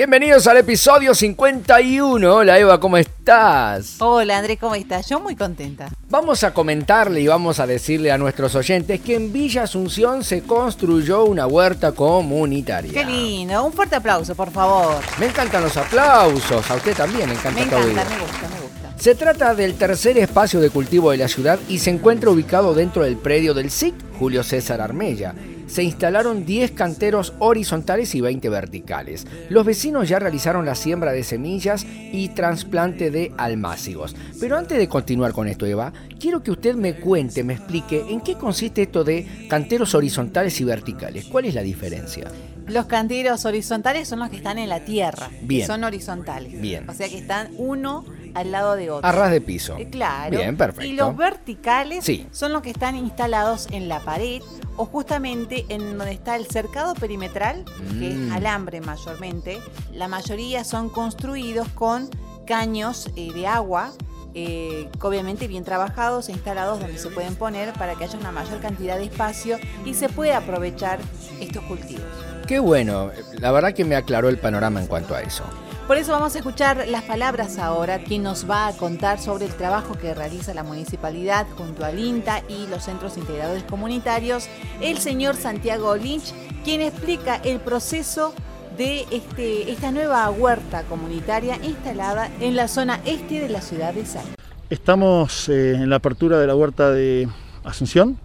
Bienvenidos al episodio 51. Hola Eva, ¿cómo estás? Hola Andrés, ¿cómo estás? Yo muy contenta. Vamos a comentarle y vamos a decirle a nuestros oyentes que en Villa Asunción se construyó una huerta comunitaria. Qué lindo, un fuerte aplauso, por favor. Me encantan los aplausos, a usted también me encanta. Me encanta, me gusta, me gusta. Se trata del tercer espacio de cultivo de la ciudad y se encuentra ubicado dentro del predio del SIC Julio César Armella se instalaron 10 canteros horizontales y 20 verticales. Los vecinos ya realizaron la siembra de semillas y trasplante de almácigos. Pero antes de continuar con esto, Eva, quiero que usted me cuente, me explique en qué consiste esto de canteros horizontales y verticales. ¿Cuál es la diferencia? Los canteros horizontales son los que están en la tierra. Bien. Son horizontales. Bien. O sea que están uno al lado de otro. A ras de piso. Eh, claro. Bien, perfecto. Y los verticales Sí. son los que están instalados en la pared o justamente en donde está el cercado perimetral, que Mm. es alambre mayormente. La mayoría son construidos con caños eh, de agua. eh, obviamente bien trabajados e instalados donde se pueden poner para que haya una mayor cantidad de espacio y se pueda aprovechar estos cultivos. Qué bueno, la verdad que me aclaró el panorama en cuanto a eso. Por eso vamos a escuchar las palabras ahora, quien nos va a contar sobre el trabajo que realiza la municipalidad junto al INTA y los centros integradores comunitarios, el señor Santiago Lynch, quien explica el proceso de este, esta nueva huerta comunitaria instalada en la zona este de la ciudad de Salta. Estamos eh, en la apertura de la huerta de Asunción.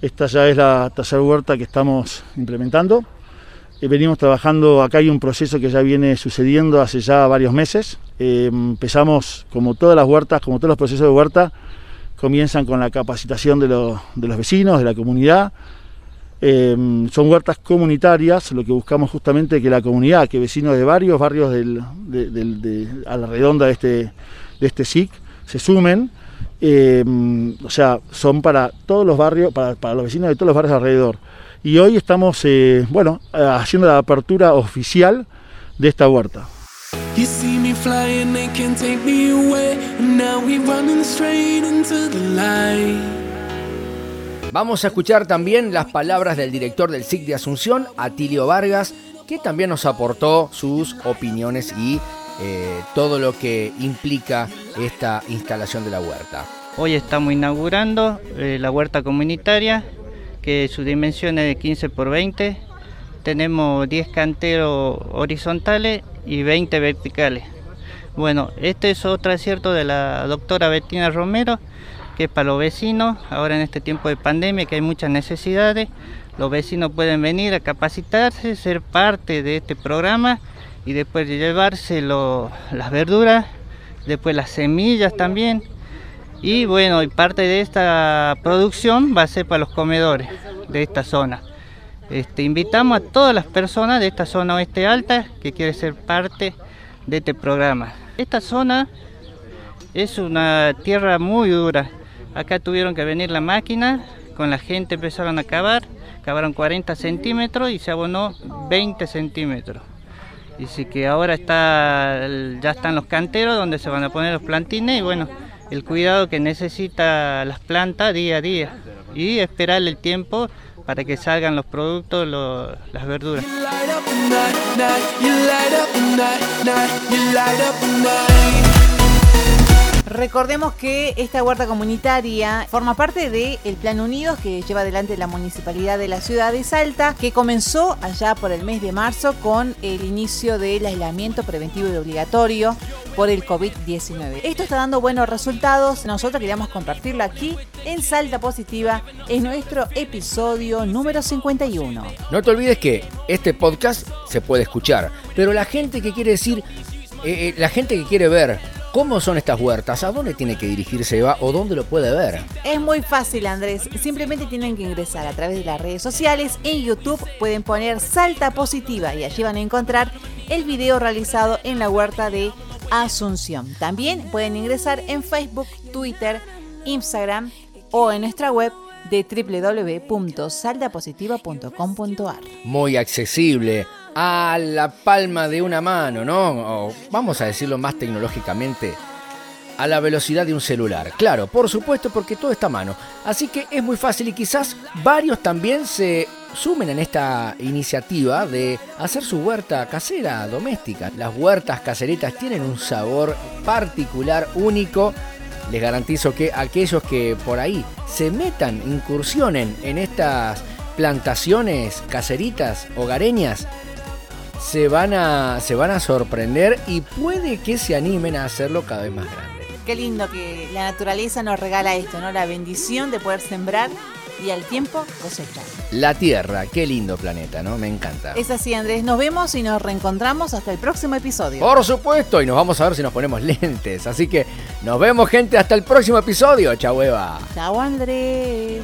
Esta ya es la tercera huerta que estamos implementando. Eh, venimos trabajando, acá hay un proceso que ya viene sucediendo hace ya varios meses. Eh, empezamos, como todas las huertas, como todos los procesos de huerta, comienzan con la capacitación de, los- de los vecinos, de la comunidad. Eh, son huertas comunitarias, lo que buscamos justamente que la comunidad, que vecinos de varios barrios del- de, de- a la redonda de este, de este SIC se sumen. o sea, son para todos los barrios, para, para los vecinos de todos los barrios alrededor. Y hoy estamos, eh, bueno, eh, haciendo la apertura oficial de esta huerta. Vamos a escuchar también las palabras del director del SIC de Asunción, Atilio Vargas, que también nos aportó sus opiniones y eh, todo lo que implica esta instalación de la huerta. Hoy estamos inaugurando eh, la huerta comunitaria, que su dimensión es de 15 por 20. Tenemos 10 canteros horizontales y 20 verticales. Bueno, este es otro acierto de la doctora Bettina Romero, que es para los vecinos, ahora en este tiempo de pandemia que hay muchas necesidades, los vecinos pueden venir a capacitarse, ser parte de este programa y después llevarse las verduras, después las semillas también. Y bueno, y parte de esta producción va a ser para los comedores de esta zona. Este, invitamos a todas las personas de esta zona oeste alta que quieren ser parte de este programa. Esta zona es una tierra muy dura. Acá tuvieron que venir la máquina, con la gente empezaron a cavar, cavaron 40 centímetros y se abonó 20 centímetros. Dice que ahora está, ya están los canteros donde se van a poner los plantines y bueno, el cuidado que necesita las plantas día a día. Y esperar el tiempo para que salgan los productos, las verduras. Recordemos que esta huerta comunitaria forma parte del Plan Unidos que lleva adelante la municipalidad de la ciudad de Salta, que comenzó allá por el mes de marzo con el inicio del aislamiento preventivo y obligatorio por el COVID-19. Esto está dando buenos resultados. Nosotros queríamos compartirlo aquí en Salta Positiva en nuestro episodio número 51. No te olvides que este podcast se puede escuchar, pero la gente que quiere decir, eh, eh, la gente que quiere ver cómo son estas huertas, a dónde tiene que dirigirse Eva o dónde lo puede ver. Es muy fácil, Andrés. Simplemente tienen que ingresar a través de las redes sociales. En YouTube pueden poner Salta Positiva y allí van a encontrar el video realizado en la huerta de Asunción. También pueden ingresar en Facebook, Twitter, Instagram o en nuestra web de www.saltapositiva.com.ar. Muy accesible, a la palma de una mano, ¿no? O, vamos a decirlo más tecnológicamente, a la velocidad de un celular. Claro, por supuesto, porque todo está a mano. Así que es muy fácil y quizás varios también se sumen en esta iniciativa de hacer su huerta casera, doméstica. Las huertas caseritas tienen un sabor particular, único. Les garantizo que aquellos que por ahí se metan, incursionen en estas plantaciones caseritas, hogareñas, se van a, se van a sorprender y puede que se animen a hacerlo cada vez más grande. Qué lindo que la naturaleza nos regala esto, ¿no? La bendición de poder sembrar y al tiempo cosechar. La Tierra, qué lindo planeta, ¿no? Me encanta. Es así, Andrés. Nos vemos y nos reencontramos hasta el próximo episodio. Por supuesto, y nos vamos a ver si nos ponemos lentes. Así que nos vemos, gente, hasta el próximo episodio. Chau, Eva. Chao, Andrés.